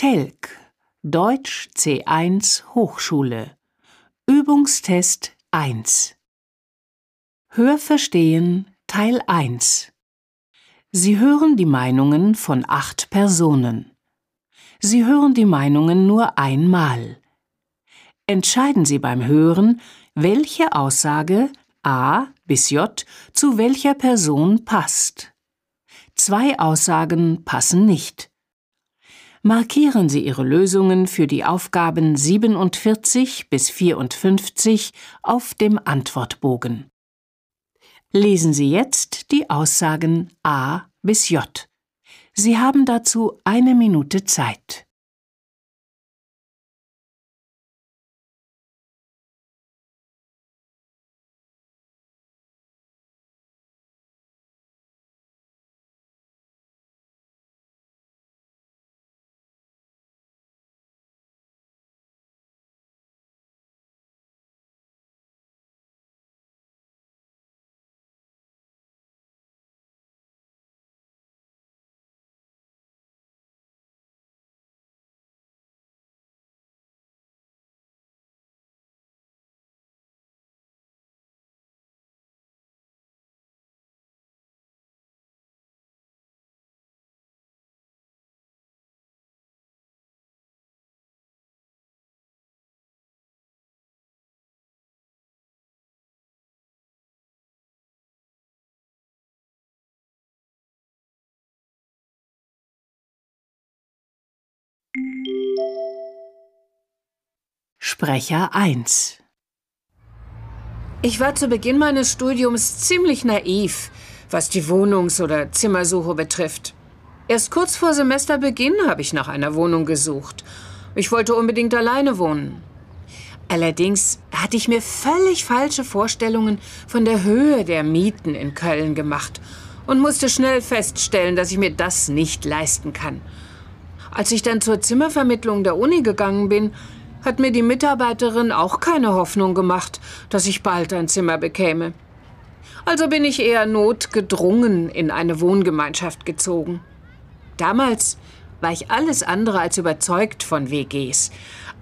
Telk Deutsch C1 Hochschule Übungstest 1 Hörverstehen Teil 1 Sie hören die Meinungen von acht Personen. Sie hören die Meinungen nur einmal. Entscheiden Sie beim Hören, welche Aussage A bis J zu welcher Person passt. Zwei Aussagen passen nicht. Markieren Sie Ihre Lösungen für die Aufgaben 47 bis 54 auf dem Antwortbogen. Lesen Sie jetzt die Aussagen A bis J. Sie haben dazu eine Minute Zeit. Sprecher 1 Ich war zu Beginn meines Studiums ziemlich naiv, was die Wohnungs- oder Zimmersuche betrifft. Erst kurz vor Semesterbeginn habe ich nach einer Wohnung gesucht. Ich wollte unbedingt alleine wohnen. Allerdings hatte ich mir völlig falsche Vorstellungen von der Höhe der Mieten in Köln gemacht und musste schnell feststellen, dass ich mir das nicht leisten kann. Als ich dann zur Zimmervermittlung der Uni gegangen bin, hat mir die Mitarbeiterin auch keine Hoffnung gemacht, dass ich bald ein Zimmer bekäme. Also bin ich eher notgedrungen in eine Wohngemeinschaft gezogen. Damals war ich alles andere als überzeugt von WGs.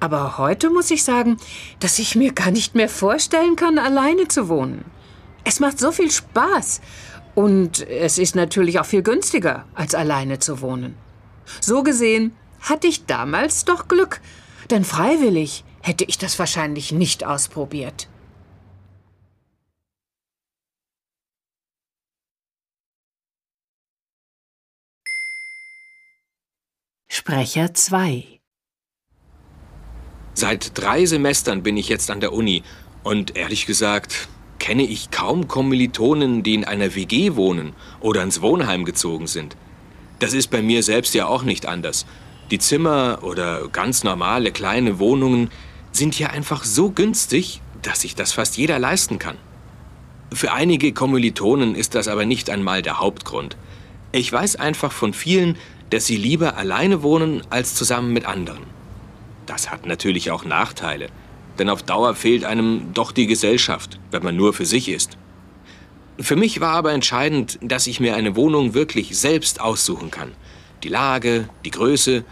Aber heute muss ich sagen, dass ich mir gar nicht mehr vorstellen kann, alleine zu wohnen. Es macht so viel Spaß. Und es ist natürlich auch viel günstiger, als alleine zu wohnen. So gesehen hatte ich damals doch Glück, denn freiwillig hätte ich das wahrscheinlich nicht ausprobiert. Sprecher 2 Seit drei Semestern bin ich jetzt an der Uni und ehrlich gesagt kenne ich kaum Kommilitonen, die in einer WG wohnen oder ins Wohnheim gezogen sind. Das ist bei mir selbst ja auch nicht anders. Die Zimmer oder ganz normale kleine Wohnungen sind hier einfach so günstig, dass sich das fast jeder leisten kann. Für einige Kommilitonen ist das aber nicht einmal der Hauptgrund. Ich weiß einfach von vielen, dass sie lieber alleine wohnen als zusammen mit anderen. Das hat natürlich auch Nachteile, denn auf Dauer fehlt einem doch die Gesellschaft, wenn man nur für sich ist. Für mich war aber entscheidend, dass ich mir eine Wohnung wirklich selbst aussuchen kann. Die Lage, die Größe.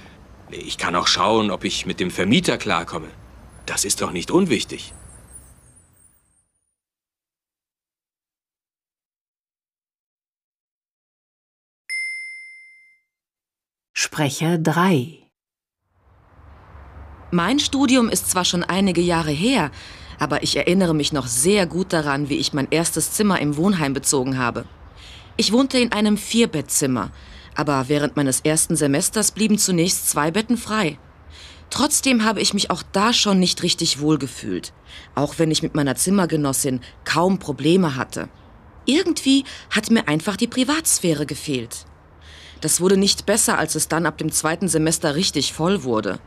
Ich kann auch schauen, ob ich mit dem Vermieter klarkomme. Das ist doch nicht unwichtig. Sprecher 3 Mein Studium ist zwar schon einige Jahre her, aber ich erinnere mich noch sehr gut daran, wie ich mein erstes Zimmer im Wohnheim bezogen habe. Ich wohnte in einem Vierbettzimmer, aber während meines ersten Semesters blieben zunächst zwei Betten frei. Trotzdem habe ich mich auch da schon nicht richtig wohl gefühlt, auch wenn ich mit meiner Zimmergenossin kaum Probleme hatte. Irgendwie hat mir einfach die Privatsphäre gefehlt. Das wurde nicht besser, als es dann ab dem zweiten Semester richtig voll wurde.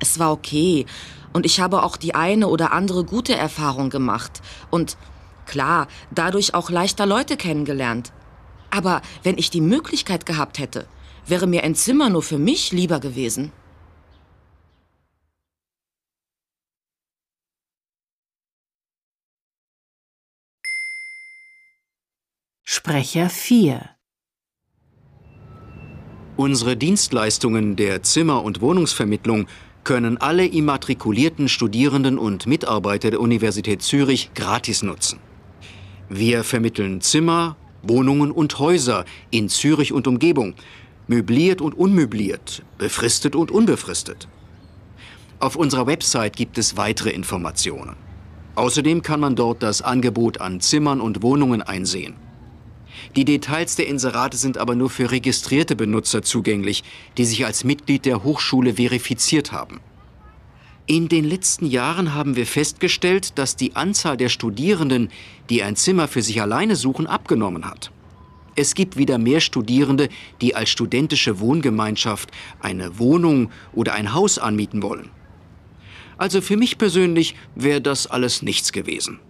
Es war okay und ich habe auch die eine oder andere gute Erfahrung gemacht und klar, dadurch auch leichter Leute kennengelernt. Aber wenn ich die Möglichkeit gehabt hätte, wäre mir ein Zimmer nur für mich lieber gewesen. Sprecher 4 Unsere Dienstleistungen der Zimmer- und Wohnungsvermittlung können alle immatrikulierten Studierenden und Mitarbeiter der Universität Zürich gratis nutzen. Wir vermitteln Zimmer, Wohnungen und Häuser in Zürich und Umgebung, möbliert und unmöbliert, befristet und unbefristet. Auf unserer Website gibt es weitere Informationen. Außerdem kann man dort das Angebot an Zimmern und Wohnungen einsehen. Die Details der Inserate sind aber nur für registrierte Benutzer zugänglich, die sich als Mitglied der Hochschule verifiziert haben. In den letzten Jahren haben wir festgestellt, dass die Anzahl der Studierenden, die ein Zimmer für sich alleine suchen, abgenommen hat. Es gibt wieder mehr Studierende, die als studentische Wohngemeinschaft eine Wohnung oder ein Haus anmieten wollen. Also für mich persönlich wäre das alles nichts gewesen.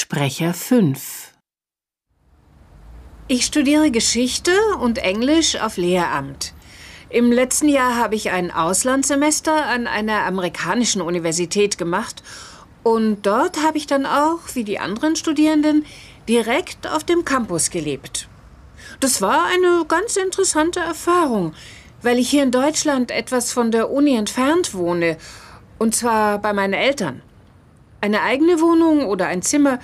Sprecher 5 Ich studiere Geschichte und Englisch auf Lehramt. Im letzten Jahr habe ich ein Auslandssemester an einer amerikanischen Universität gemacht und dort habe ich dann auch, wie die anderen Studierenden, direkt auf dem Campus gelebt. Das war eine ganz interessante Erfahrung, weil ich hier in Deutschland etwas von der Uni entfernt wohne, und zwar bei meinen Eltern. Eine eigene Wohnung oder ein Zimmer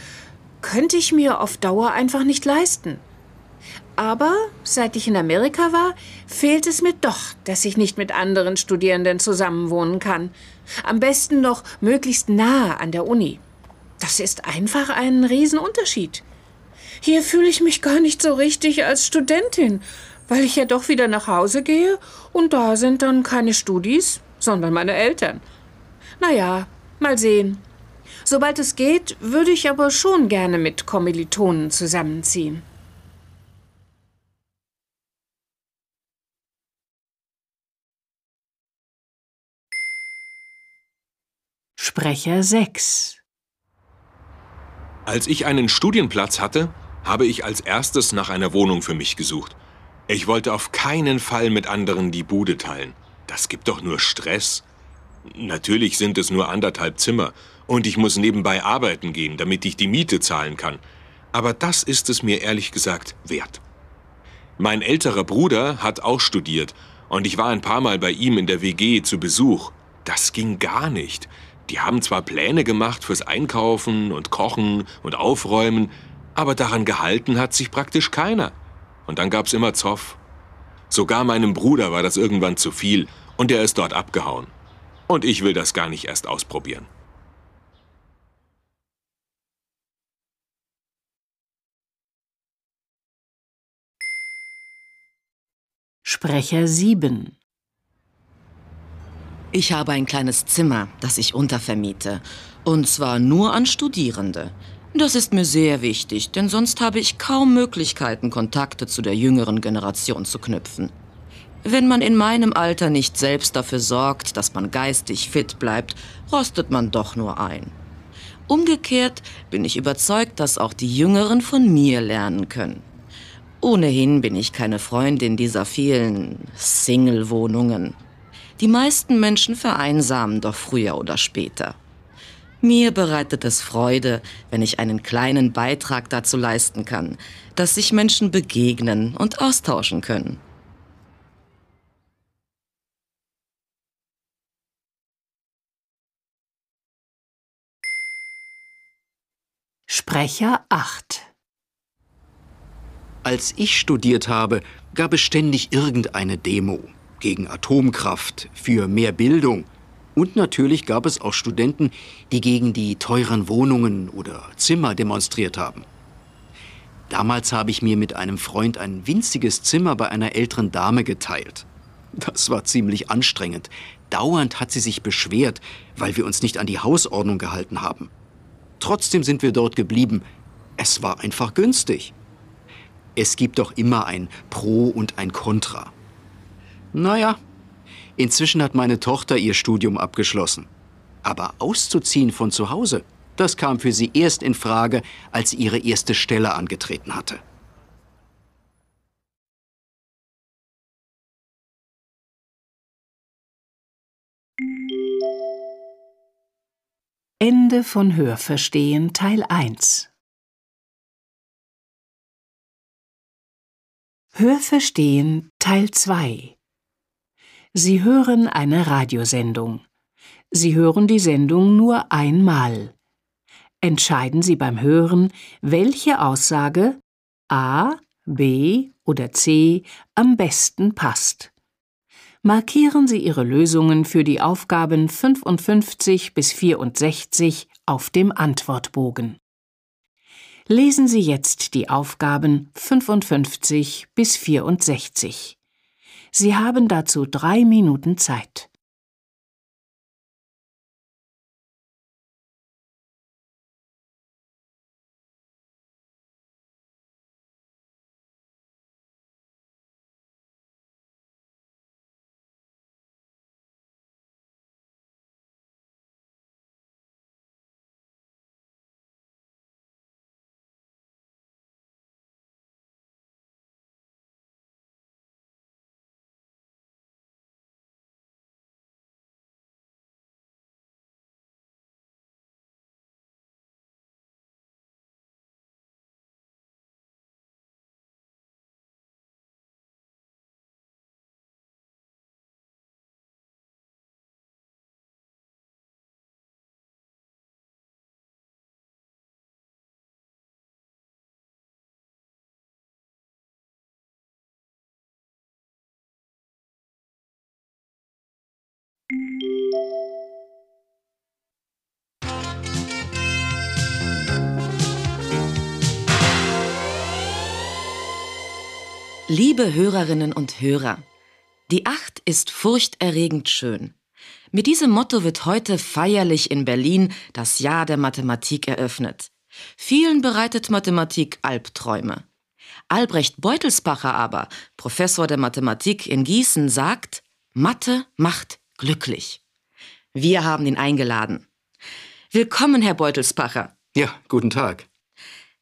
könnte ich mir auf Dauer einfach nicht leisten. Aber seit ich in Amerika war, fehlt es mir doch, dass ich nicht mit anderen Studierenden zusammenwohnen kann. Am besten noch möglichst nah an der Uni. Das ist einfach ein Riesenunterschied. Hier fühle ich mich gar nicht so richtig als Studentin, weil ich ja doch wieder nach Hause gehe und da sind dann keine Studis, sondern meine Eltern. Naja, mal sehen. Sobald es geht, würde ich aber schon gerne mit Kommilitonen zusammenziehen. Sprecher 6 Als ich einen Studienplatz hatte, habe ich als erstes nach einer Wohnung für mich gesucht. Ich wollte auf keinen Fall mit anderen die Bude teilen. Das gibt doch nur Stress. Natürlich sind es nur anderthalb Zimmer und ich muss nebenbei arbeiten gehen, damit ich die Miete zahlen kann. Aber das ist es mir ehrlich gesagt wert. Mein älterer Bruder hat auch studiert und ich war ein paar Mal bei ihm in der WG zu Besuch. Das ging gar nicht. Die haben zwar Pläne gemacht fürs Einkaufen und Kochen und Aufräumen, aber daran gehalten hat sich praktisch keiner. Und dann gab's immer Zoff. Sogar meinem Bruder war das irgendwann zu viel und er ist dort abgehauen. Und ich will das gar nicht erst ausprobieren. Sprecher 7 Ich habe ein kleines Zimmer, das ich untervermiete. Und zwar nur an Studierende. Das ist mir sehr wichtig, denn sonst habe ich kaum Möglichkeiten, Kontakte zu der jüngeren Generation zu knüpfen. Wenn man in meinem Alter nicht selbst dafür sorgt, dass man geistig fit bleibt, rostet man doch nur ein. Umgekehrt bin ich überzeugt, dass auch die Jüngeren von mir lernen können. Ohnehin bin ich keine Freundin dieser vielen Single-Wohnungen. Die meisten Menschen vereinsamen doch früher oder später. Mir bereitet es Freude, wenn ich einen kleinen Beitrag dazu leisten kann, dass sich Menschen begegnen und austauschen können. Sprecher 8 Als ich studiert habe, gab es ständig irgendeine Demo gegen Atomkraft, für mehr Bildung. Und natürlich gab es auch Studenten, die gegen die teuren Wohnungen oder Zimmer demonstriert haben. Damals habe ich mir mit einem Freund ein winziges Zimmer bei einer älteren Dame geteilt. Das war ziemlich anstrengend. Dauernd hat sie sich beschwert, weil wir uns nicht an die Hausordnung gehalten haben. Trotzdem sind wir dort geblieben. Es war einfach günstig. Es gibt doch immer ein Pro und ein Contra. Naja, inzwischen hat meine Tochter ihr Studium abgeschlossen. Aber auszuziehen von zu Hause, das kam für sie erst in Frage, als sie ihre erste Stelle angetreten hatte. Ende von Hörverstehen Teil 1 Hörverstehen Teil 2 Sie hören eine Radiosendung. Sie hören die Sendung nur einmal. Entscheiden Sie beim Hören, welche Aussage A, B oder C am besten passt. Markieren Sie Ihre Lösungen für die Aufgaben 55 bis 64 auf dem Antwortbogen. Lesen Sie jetzt die Aufgaben 55 bis 64. Sie haben dazu drei Minuten Zeit. Liebe Hörerinnen und Hörer, die Acht ist furchterregend schön. Mit diesem Motto wird heute feierlich in Berlin das Jahr der Mathematik eröffnet. Vielen bereitet Mathematik Albträume. Albrecht Beutelsbacher aber, Professor der Mathematik in Gießen, sagt, Mathe macht glücklich. Wir haben ihn eingeladen. Willkommen, Herr Beutelsbacher. Ja, guten Tag.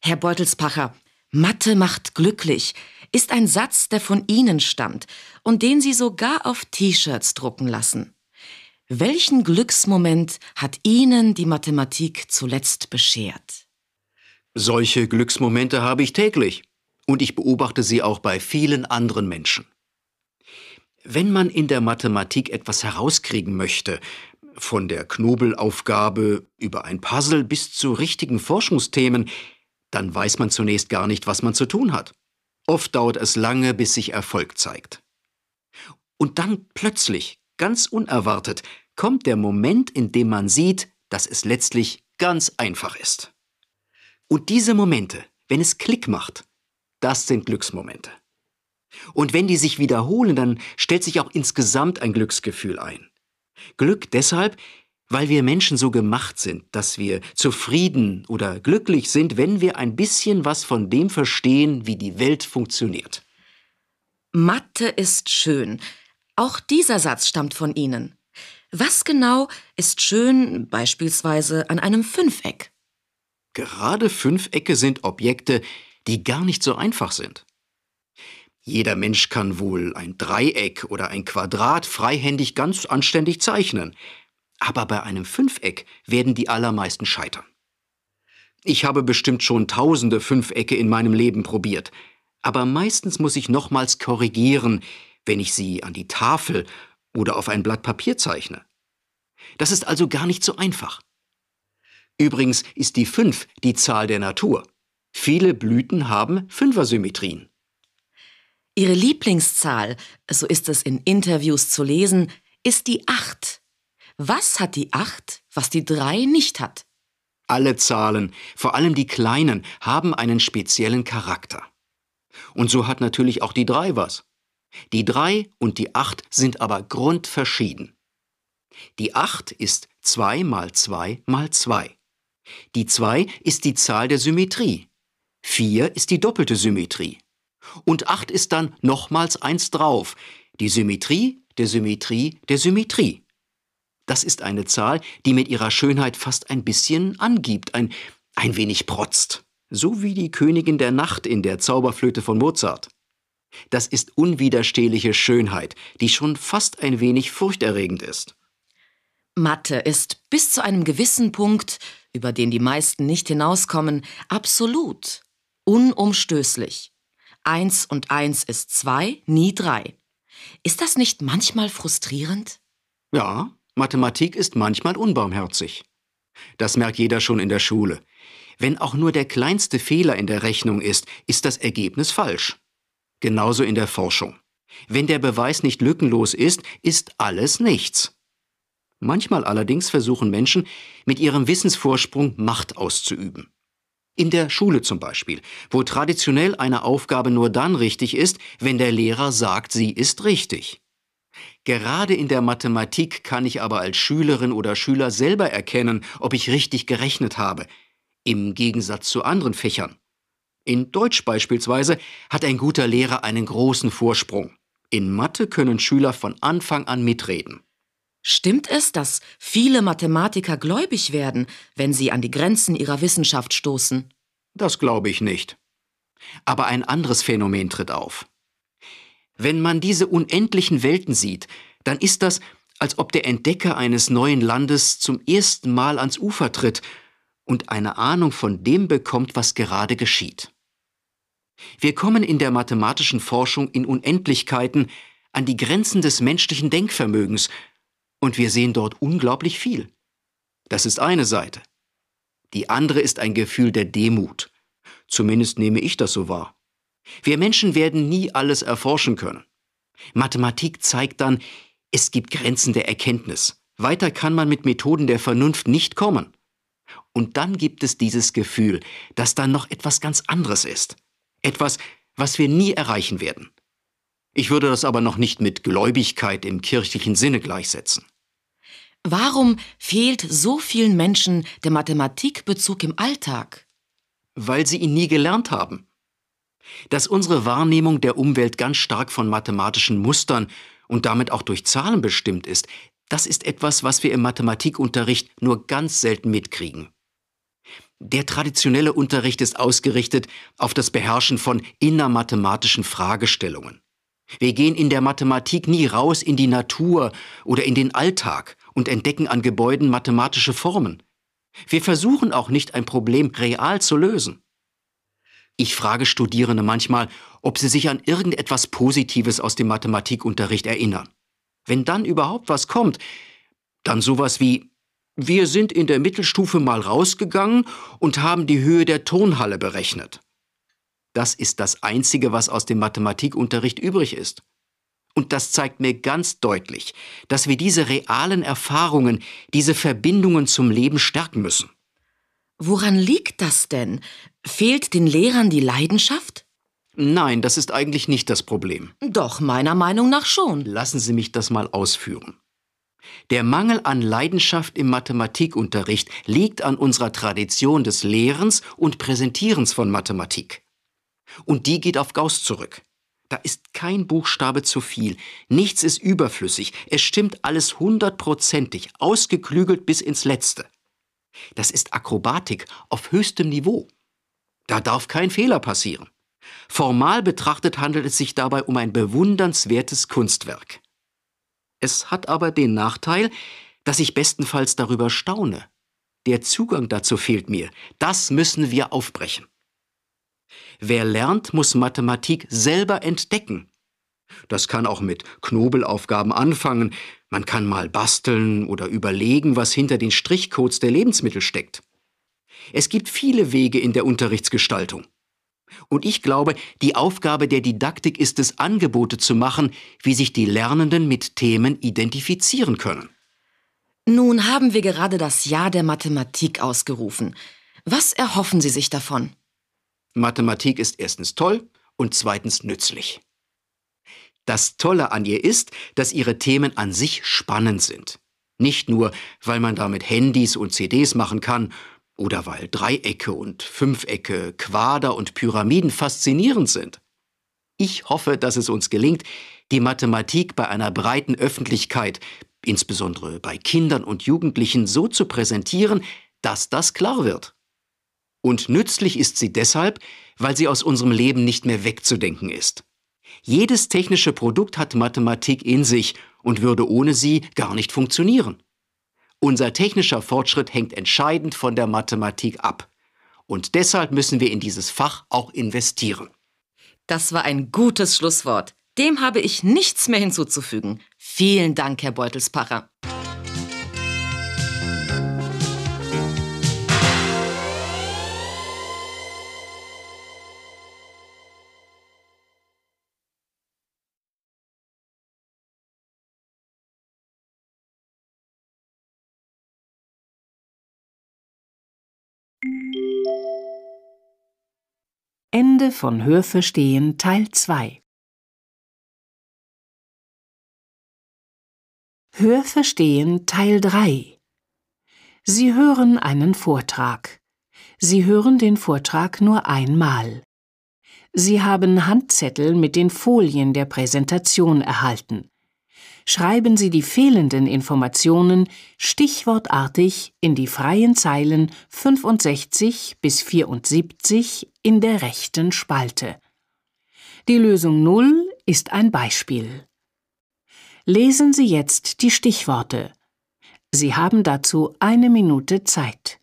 Herr Beutelsbacher, Mathe macht glücklich ist ein Satz, der von Ihnen stammt und den Sie sogar auf T-Shirts drucken lassen. Welchen Glücksmoment hat Ihnen die Mathematik zuletzt beschert? Solche Glücksmomente habe ich täglich und ich beobachte sie auch bei vielen anderen Menschen. Wenn man in der Mathematik etwas herauskriegen möchte, von der Knobelaufgabe über ein Puzzle bis zu richtigen Forschungsthemen, dann weiß man zunächst gar nicht, was man zu tun hat. Oft dauert es lange, bis sich Erfolg zeigt. Und dann plötzlich, ganz unerwartet, kommt der Moment, in dem man sieht, dass es letztlich ganz einfach ist. Und diese Momente, wenn es Klick macht, das sind Glücksmomente. Und wenn die sich wiederholen, dann stellt sich auch insgesamt ein Glücksgefühl ein. Glück deshalb, weil wir Menschen so gemacht sind, dass wir zufrieden oder glücklich sind, wenn wir ein bisschen was von dem verstehen, wie die Welt funktioniert. Mathe ist schön. Auch dieser Satz stammt von Ihnen. Was genau ist schön beispielsweise an einem Fünfeck? Gerade Fünfecke sind Objekte, die gar nicht so einfach sind. Jeder Mensch kann wohl ein Dreieck oder ein Quadrat freihändig ganz anständig zeichnen aber bei einem Fünfeck werden die allermeisten scheitern. Ich habe bestimmt schon tausende Fünfecke in meinem Leben probiert, aber meistens muss ich nochmals korrigieren, wenn ich sie an die Tafel oder auf ein Blatt Papier zeichne. Das ist also gar nicht so einfach. Übrigens ist die Fünf die Zahl der Natur. Viele Blüten haben Fünfersymmetrien. Ihre Lieblingszahl, so ist es in Interviews zu lesen, ist die Acht. Was hat die 8, was die 3 nicht hat? Alle Zahlen, vor allem die kleinen, haben einen speziellen Charakter. Und so hat natürlich auch die 3 was. Die 3 und die 8 sind aber grundverschieden. Die 8 ist 2 mal 2 mal 2. Die 2 ist die Zahl der Symmetrie. 4 ist die doppelte Symmetrie. Und 8 ist dann nochmals 1 drauf. Die Symmetrie der Symmetrie der Symmetrie. Das ist eine Zahl, die mit ihrer Schönheit fast ein bisschen angibt, ein, ein wenig protzt. So wie die Königin der Nacht in der Zauberflöte von Mozart. Das ist unwiderstehliche Schönheit, die schon fast ein wenig furchterregend ist. Mathe ist bis zu einem gewissen Punkt, über den die meisten nicht hinauskommen, absolut, unumstößlich. Eins und eins ist zwei, nie drei. Ist das nicht manchmal frustrierend? Ja, Mathematik ist manchmal unbarmherzig. Das merkt jeder schon in der Schule. Wenn auch nur der kleinste Fehler in der Rechnung ist, ist das Ergebnis falsch. Genauso in der Forschung. Wenn der Beweis nicht lückenlos ist, ist alles nichts. Manchmal allerdings versuchen Menschen, mit ihrem Wissensvorsprung Macht auszuüben. In der Schule zum Beispiel, wo traditionell eine Aufgabe nur dann richtig ist, wenn der Lehrer sagt, sie ist richtig. Gerade in der Mathematik kann ich aber als Schülerin oder Schüler selber erkennen, ob ich richtig gerechnet habe, im Gegensatz zu anderen Fächern. In Deutsch beispielsweise hat ein guter Lehrer einen großen Vorsprung. In Mathe können Schüler von Anfang an mitreden. Stimmt es, dass viele Mathematiker gläubig werden, wenn sie an die Grenzen ihrer Wissenschaft stoßen? Das glaube ich nicht. Aber ein anderes Phänomen tritt auf. Wenn man diese unendlichen Welten sieht, dann ist das, als ob der Entdecker eines neuen Landes zum ersten Mal ans Ufer tritt und eine Ahnung von dem bekommt, was gerade geschieht. Wir kommen in der mathematischen Forschung in Unendlichkeiten an die Grenzen des menschlichen Denkvermögens und wir sehen dort unglaublich viel. Das ist eine Seite. Die andere ist ein Gefühl der Demut. Zumindest nehme ich das so wahr. Wir Menschen werden nie alles erforschen können. Mathematik zeigt dann, es gibt Grenzen der Erkenntnis. Weiter kann man mit Methoden der Vernunft nicht kommen. Und dann gibt es dieses Gefühl, dass da noch etwas ganz anderes ist. Etwas, was wir nie erreichen werden. Ich würde das aber noch nicht mit Gläubigkeit im kirchlichen Sinne gleichsetzen. Warum fehlt so vielen Menschen der Mathematikbezug im Alltag? Weil sie ihn nie gelernt haben. Dass unsere Wahrnehmung der Umwelt ganz stark von mathematischen Mustern und damit auch durch Zahlen bestimmt ist, das ist etwas, was wir im Mathematikunterricht nur ganz selten mitkriegen. Der traditionelle Unterricht ist ausgerichtet auf das Beherrschen von innermathematischen Fragestellungen. Wir gehen in der Mathematik nie raus in die Natur oder in den Alltag und entdecken an Gebäuden mathematische Formen. Wir versuchen auch nicht ein Problem real zu lösen. Ich frage Studierende manchmal, ob sie sich an irgendetwas Positives aus dem Mathematikunterricht erinnern. Wenn dann überhaupt was kommt, dann sowas wie wir sind in der Mittelstufe mal rausgegangen und haben die Höhe der Turnhalle berechnet. Das ist das Einzige, was aus dem Mathematikunterricht übrig ist. Und das zeigt mir ganz deutlich, dass wir diese realen Erfahrungen, diese Verbindungen zum Leben stärken müssen. Woran liegt das denn? Fehlt den Lehrern die Leidenschaft? Nein, das ist eigentlich nicht das Problem. Doch, meiner Meinung nach schon. Lassen Sie mich das mal ausführen. Der Mangel an Leidenschaft im Mathematikunterricht liegt an unserer Tradition des Lehrens und Präsentierens von Mathematik. Und die geht auf Gauss zurück. Da ist kein Buchstabe zu viel, nichts ist überflüssig, es stimmt alles hundertprozentig, ausgeklügelt bis ins Letzte. Das ist Akrobatik auf höchstem Niveau. Da darf kein Fehler passieren. Formal betrachtet handelt es sich dabei um ein bewundernswertes Kunstwerk. Es hat aber den Nachteil, dass ich bestenfalls darüber staune. Der Zugang dazu fehlt mir. Das müssen wir aufbrechen. Wer lernt, muss Mathematik selber entdecken. Das kann auch mit Knobelaufgaben anfangen. Man kann mal basteln oder überlegen, was hinter den Strichcodes der Lebensmittel steckt. Es gibt viele Wege in der Unterrichtsgestaltung. Und ich glaube, die Aufgabe der Didaktik ist es, Angebote zu machen, wie sich die Lernenden mit Themen identifizieren können. Nun haben wir gerade das Jahr der Mathematik ausgerufen. Was erhoffen Sie sich davon? Mathematik ist erstens toll und zweitens nützlich. Das Tolle an ihr ist, dass ihre Themen an sich spannend sind. Nicht nur, weil man damit Handys und CDs machen kann oder weil Dreiecke und Fünfecke, Quader und Pyramiden faszinierend sind. Ich hoffe, dass es uns gelingt, die Mathematik bei einer breiten Öffentlichkeit, insbesondere bei Kindern und Jugendlichen, so zu präsentieren, dass das klar wird. Und nützlich ist sie deshalb, weil sie aus unserem Leben nicht mehr wegzudenken ist. Jedes technische Produkt hat Mathematik in sich und würde ohne sie gar nicht funktionieren. Unser technischer Fortschritt hängt entscheidend von der Mathematik ab. Und deshalb müssen wir in dieses Fach auch investieren. Das war ein gutes Schlusswort. Dem habe ich nichts mehr hinzuzufügen. Vielen Dank, Herr Beutelspacher. Ende von Hörverstehen Teil 2 Hörverstehen Teil 3 Sie hören einen Vortrag. Sie hören den Vortrag nur einmal. Sie haben Handzettel mit den Folien der Präsentation erhalten. Schreiben Sie die fehlenden Informationen stichwortartig in die freien Zeilen 65 bis 74 in der rechten Spalte. Die Lösung 0 ist ein Beispiel. Lesen Sie jetzt die Stichworte. Sie haben dazu eine Minute Zeit.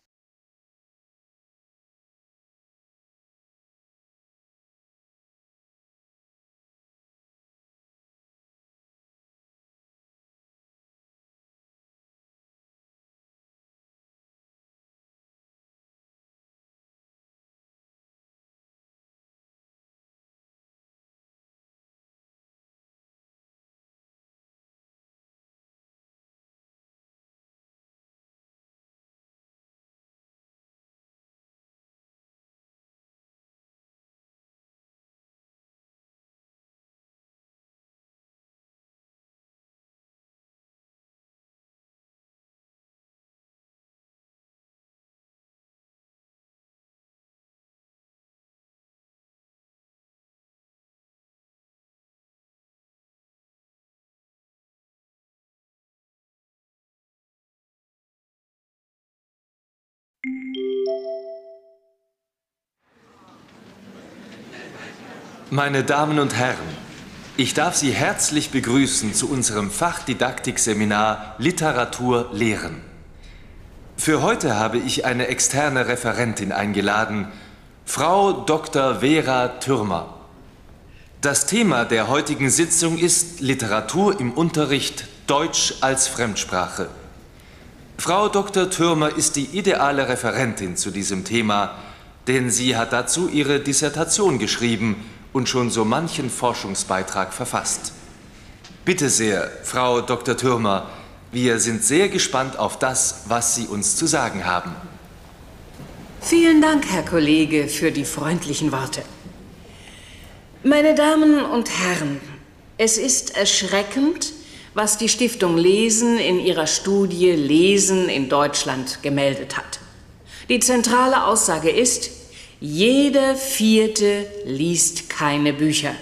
Meine Damen und Herren, ich darf Sie herzlich begrüßen zu unserem Fachdidaktikseminar Literatur lehren. Für heute habe ich eine externe Referentin eingeladen, Frau Dr. Vera Türmer. Das Thema der heutigen Sitzung ist Literatur im Unterricht Deutsch als Fremdsprache. Frau Dr. Türmer ist die ideale Referentin zu diesem Thema, denn sie hat dazu ihre Dissertation geschrieben und schon so manchen Forschungsbeitrag verfasst. Bitte sehr, Frau Dr. Türmer, wir sind sehr gespannt auf das, was Sie uns zu sagen haben. Vielen Dank, Herr Kollege, für die freundlichen Worte. Meine Damen und Herren, es ist erschreckend, was die Stiftung Lesen in ihrer Studie Lesen in Deutschland gemeldet hat. Die zentrale Aussage ist, jeder Vierte liest keine Bücher.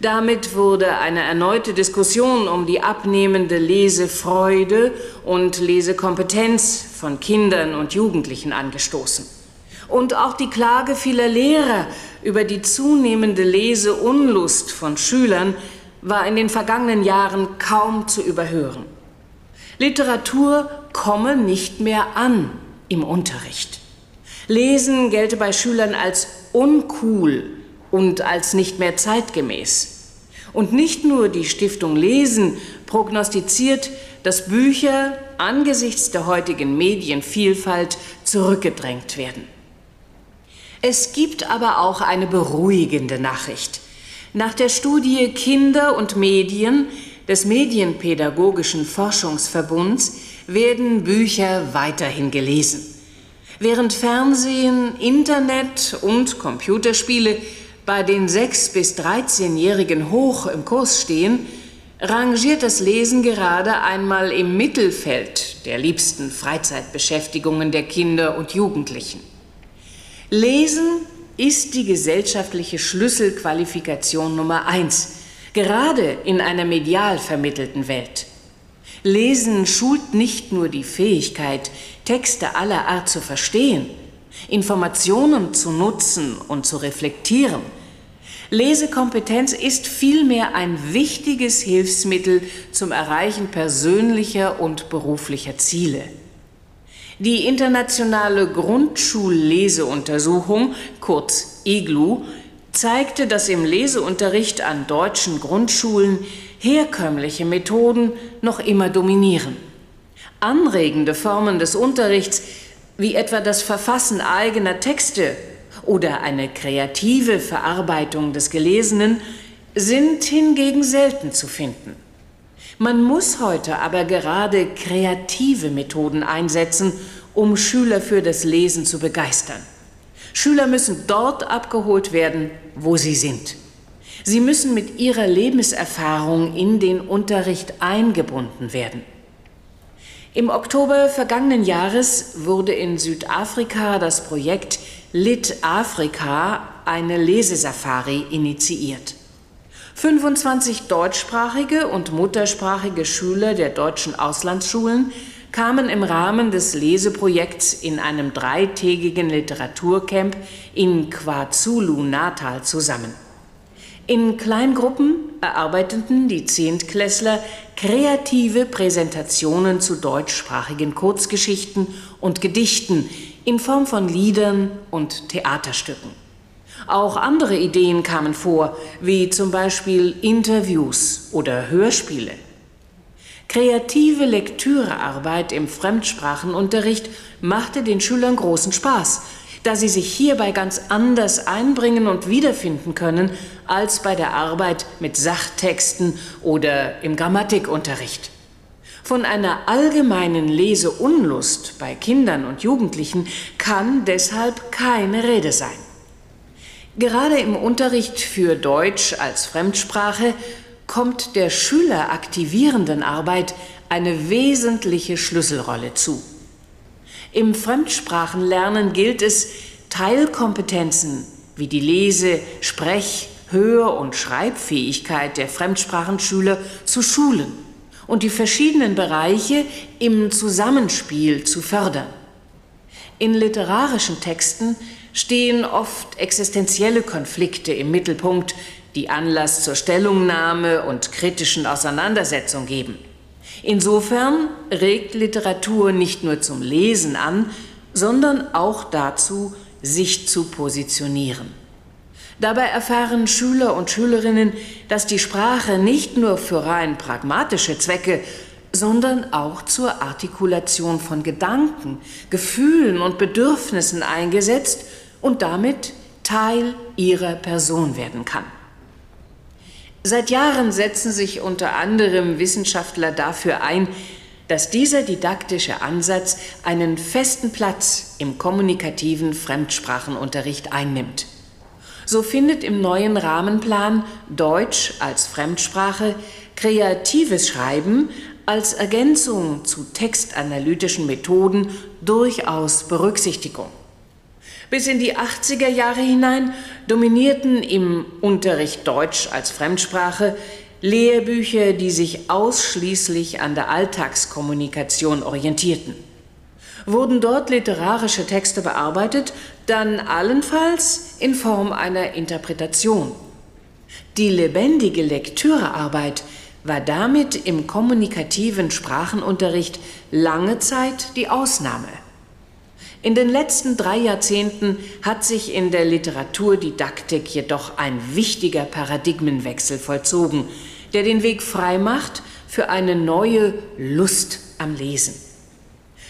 Damit wurde eine erneute Diskussion um die abnehmende Lesefreude und Lesekompetenz von Kindern und Jugendlichen angestoßen. Und auch die Klage vieler Lehrer über die zunehmende Leseunlust von Schülern war in den vergangenen Jahren kaum zu überhören. Literatur komme nicht mehr an im Unterricht. Lesen gelte bei Schülern als uncool und als nicht mehr zeitgemäß. Und nicht nur die Stiftung Lesen prognostiziert, dass Bücher angesichts der heutigen Medienvielfalt zurückgedrängt werden. Es gibt aber auch eine beruhigende Nachricht. Nach der Studie Kinder und Medien des Medienpädagogischen Forschungsverbunds werden Bücher weiterhin gelesen. Während Fernsehen, Internet und Computerspiele bei den 6- bis 13-Jährigen hoch im Kurs stehen, rangiert das Lesen gerade einmal im Mittelfeld der liebsten Freizeitbeschäftigungen der Kinder und Jugendlichen. Lesen ist die gesellschaftliche Schlüsselqualifikation Nummer eins, gerade in einer medial vermittelten Welt. Lesen schult nicht nur die Fähigkeit, Texte aller Art zu verstehen, Informationen zu nutzen und zu reflektieren. Lesekompetenz ist vielmehr ein wichtiges Hilfsmittel zum Erreichen persönlicher und beruflicher Ziele. Die internationale Grundschulleseuntersuchung, kurz IGLU, zeigte, dass im Leseunterricht an deutschen Grundschulen herkömmliche Methoden noch immer dominieren. Anregende Formen des Unterrichts, wie etwa das Verfassen eigener Texte oder eine kreative Verarbeitung des Gelesenen, sind hingegen selten zu finden. Man muss heute aber gerade kreative Methoden einsetzen, um Schüler für das Lesen zu begeistern. Schüler müssen dort abgeholt werden, wo sie sind. Sie müssen mit ihrer Lebenserfahrung in den Unterricht eingebunden werden. Im Oktober vergangenen Jahres wurde in Südafrika das Projekt Lit Afrika, eine Lesesafari, initiiert. 25 deutschsprachige und muttersprachige Schüler der deutschen Auslandsschulen kamen im Rahmen des Leseprojekts in einem dreitägigen Literaturcamp in KwaZulu-Natal zusammen. In Kleingruppen erarbeiteten die Zehntklässler kreative Präsentationen zu deutschsprachigen Kurzgeschichten und Gedichten in Form von Liedern und Theaterstücken. Auch andere Ideen kamen vor, wie zum Beispiel Interviews oder Hörspiele. Kreative Lektürearbeit im Fremdsprachenunterricht machte den Schülern großen Spaß, da sie sich hierbei ganz anders einbringen und wiederfinden können als bei der Arbeit mit Sachtexten oder im Grammatikunterricht. Von einer allgemeinen Leseunlust bei Kindern und Jugendlichen kann deshalb keine Rede sein. Gerade im Unterricht für Deutsch als Fremdsprache kommt der schüleraktivierenden Arbeit eine wesentliche Schlüsselrolle zu. Im Fremdsprachenlernen gilt es, Teilkompetenzen wie die Lese-, Sprech-, Hör- und Schreibfähigkeit der Fremdsprachenschüler zu schulen und die verschiedenen Bereiche im Zusammenspiel zu fördern. In literarischen Texten stehen oft existenzielle Konflikte im Mittelpunkt, die Anlass zur Stellungnahme und kritischen Auseinandersetzung geben. Insofern regt Literatur nicht nur zum Lesen an, sondern auch dazu, sich zu positionieren. Dabei erfahren Schüler und Schülerinnen, dass die Sprache nicht nur für rein pragmatische Zwecke, sondern auch zur Artikulation von Gedanken, Gefühlen und Bedürfnissen eingesetzt und damit Teil ihrer Person werden kann. Seit Jahren setzen sich unter anderem Wissenschaftler dafür ein, dass dieser didaktische Ansatz einen festen Platz im kommunikativen Fremdsprachenunterricht einnimmt. So findet im neuen Rahmenplan Deutsch als Fremdsprache kreatives Schreiben als Ergänzung zu textanalytischen Methoden durchaus Berücksichtigung. Bis in die 80er Jahre hinein dominierten im Unterricht Deutsch als Fremdsprache Lehrbücher, die sich ausschließlich an der Alltagskommunikation orientierten. Wurden dort literarische Texte bearbeitet, dann allenfalls in Form einer Interpretation. Die lebendige Lektürearbeit war damit im kommunikativen Sprachenunterricht lange Zeit die Ausnahme. In den letzten drei Jahrzehnten hat sich in der Literaturdidaktik jedoch ein wichtiger Paradigmenwechsel vollzogen, der den Weg frei macht für eine neue Lust am Lesen.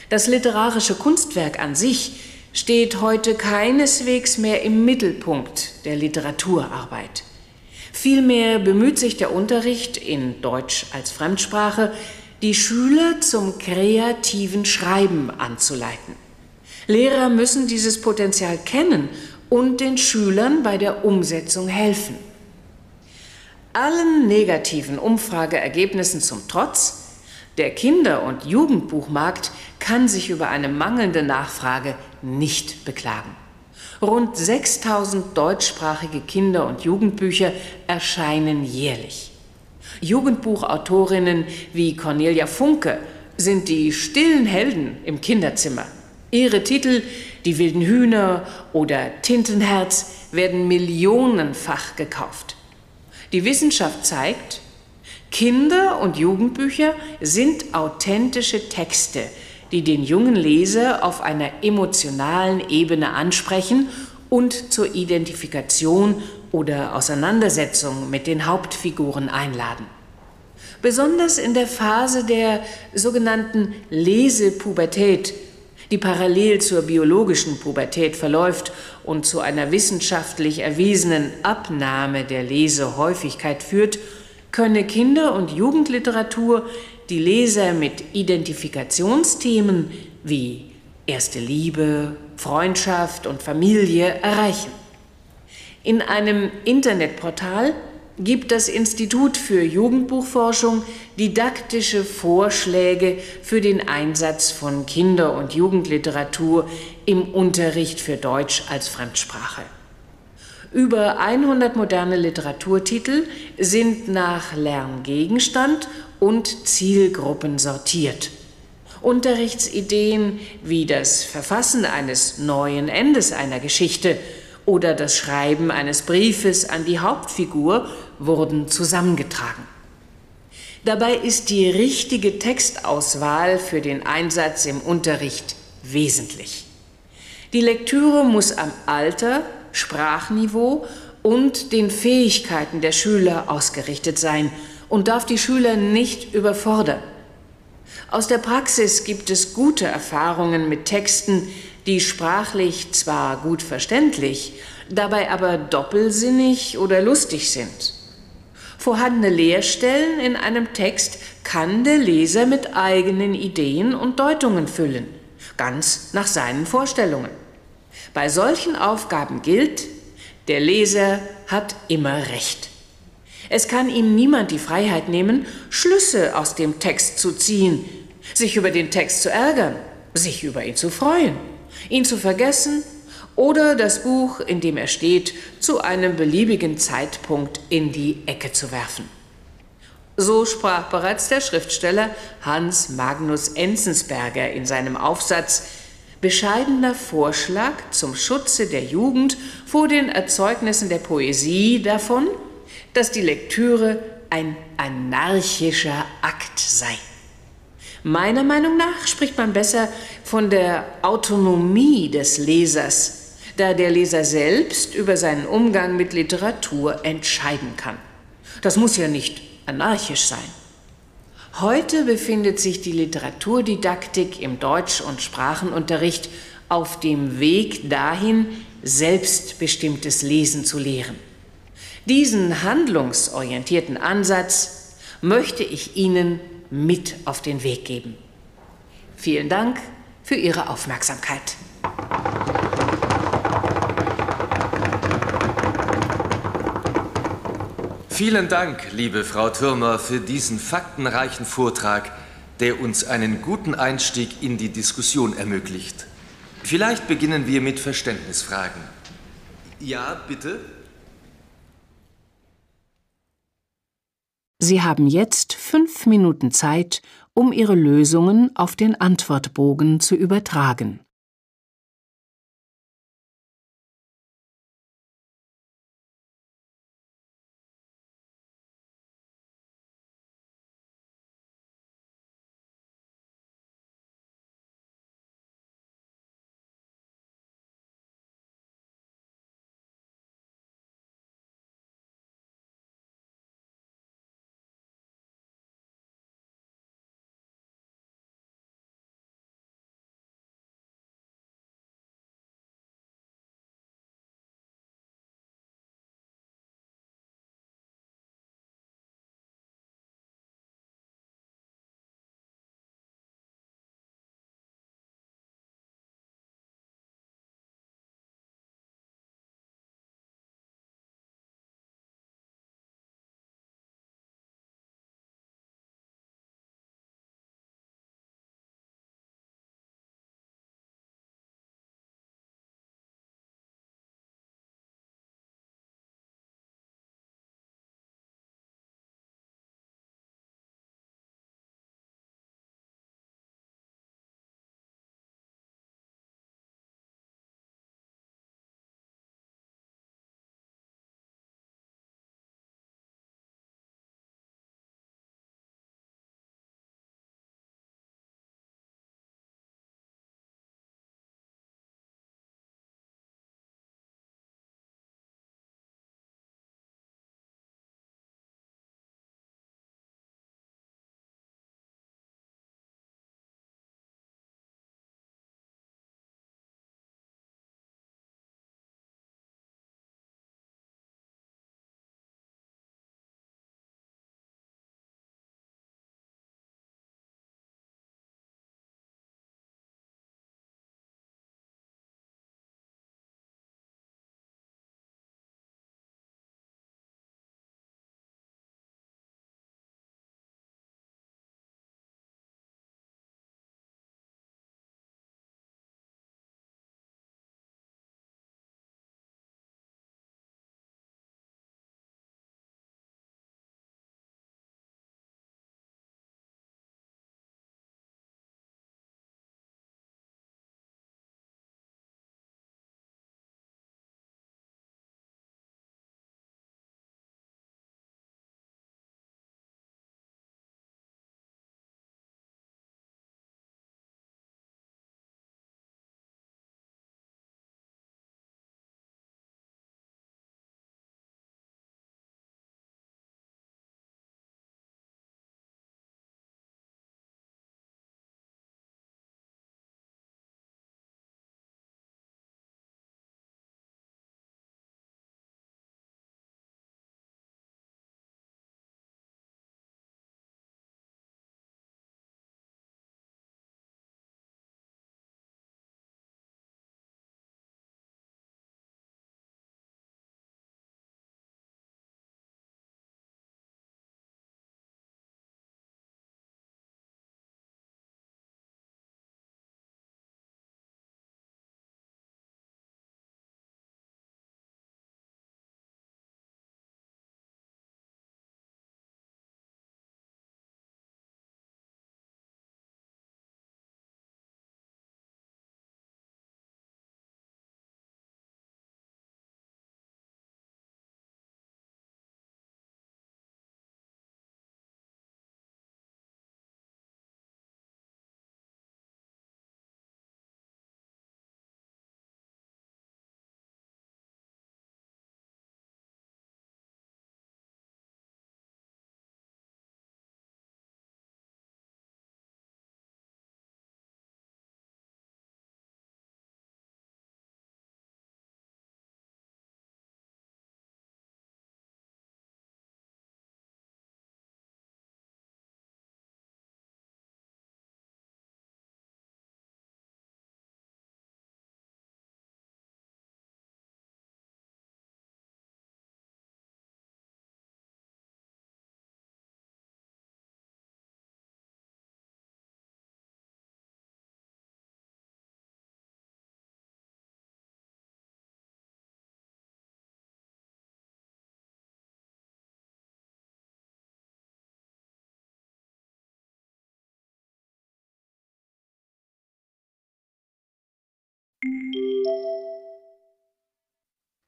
Das literarische Kunstwerk an sich steht heute keineswegs mehr im Mittelpunkt der Literaturarbeit. Vielmehr bemüht sich der Unterricht in Deutsch als Fremdsprache, die Schüler zum kreativen Schreiben anzuleiten. Lehrer müssen dieses Potenzial kennen und den Schülern bei der Umsetzung helfen. Allen negativen Umfrageergebnissen zum Trotz, der Kinder- und Jugendbuchmarkt kann sich über eine mangelnde Nachfrage nicht beklagen. Rund 6000 deutschsprachige Kinder- und Jugendbücher erscheinen jährlich. Jugendbuchautorinnen wie Cornelia Funke sind die stillen Helden im Kinderzimmer. Ihre Titel, Die wilden Hühner oder Tintenherz werden millionenfach gekauft. Die Wissenschaft zeigt, Kinder- und Jugendbücher sind authentische Texte, die den jungen Leser auf einer emotionalen Ebene ansprechen und zur Identifikation oder Auseinandersetzung mit den Hauptfiguren einladen. Besonders in der Phase der sogenannten Lesepubertät, die parallel zur biologischen Pubertät verläuft und zu einer wissenschaftlich erwiesenen Abnahme der Lesehäufigkeit führt, könne Kinder- und Jugendliteratur die Leser mit Identifikationsthemen wie erste Liebe, Freundschaft und Familie erreichen. In einem Internetportal gibt das Institut für Jugendbuchforschung didaktische Vorschläge für den Einsatz von Kinder- und Jugendliteratur im Unterricht für Deutsch als Fremdsprache. Über 100 moderne Literaturtitel sind nach Lerngegenstand und Zielgruppen sortiert. Unterrichtsideen wie das Verfassen eines neuen Endes einer Geschichte oder das Schreiben eines Briefes an die Hauptfigur wurden zusammengetragen. Dabei ist die richtige Textauswahl für den Einsatz im Unterricht wesentlich. Die Lektüre muss am Alter, Sprachniveau und den Fähigkeiten der Schüler ausgerichtet sein und darf die Schüler nicht überfordern. Aus der Praxis gibt es gute Erfahrungen mit Texten, die sprachlich zwar gut verständlich, dabei aber doppelsinnig oder lustig sind. Vorhandene Leerstellen in einem Text kann der Leser mit eigenen Ideen und Deutungen füllen, ganz nach seinen Vorstellungen. Bei solchen Aufgaben gilt, der Leser hat immer Recht. Es kann ihm niemand die Freiheit nehmen, Schlüsse aus dem Text zu ziehen, sich über den Text zu ärgern, sich über ihn zu freuen, ihn zu vergessen oder das Buch, in dem er steht, zu einem beliebigen Zeitpunkt in die Ecke zu werfen. So sprach bereits der Schriftsteller Hans Magnus Enzensberger in seinem Aufsatz Bescheidener Vorschlag zum Schutze der Jugend vor den Erzeugnissen der Poesie davon, dass die Lektüre ein anarchischer Akt sei. Meiner Meinung nach spricht man besser von der Autonomie des Lesers, da der Leser selbst über seinen Umgang mit Literatur entscheiden kann. Das muss ja nicht anarchisch sein. Heute befindet sich die Literaturdidaktik im Deutsch- und Sprachenunterricht auf dem Weg dahin, selbstbestimmtes Lesen zu lehren. Diesen handlungsorientierten Ansatz möchte ich Ihnen mit auf den Weg geben. Vielen Dank für Ihre Aufmerksamkeit. Vielen Dank, liebe Frau Türmer, für diesen faktenreichen Vortrag, der uns einen guten Einstieg in die Diskussion ermöglicht. Vielleicht beginnen wir mit Verständnisfragen. Ja, bitte? Sie haben jetzt fünf Minuten Zeit, um Ihre Lösungen auf den Antwortbogen zu übertragen.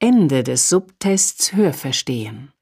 Ende des Subtests Hörverstehen.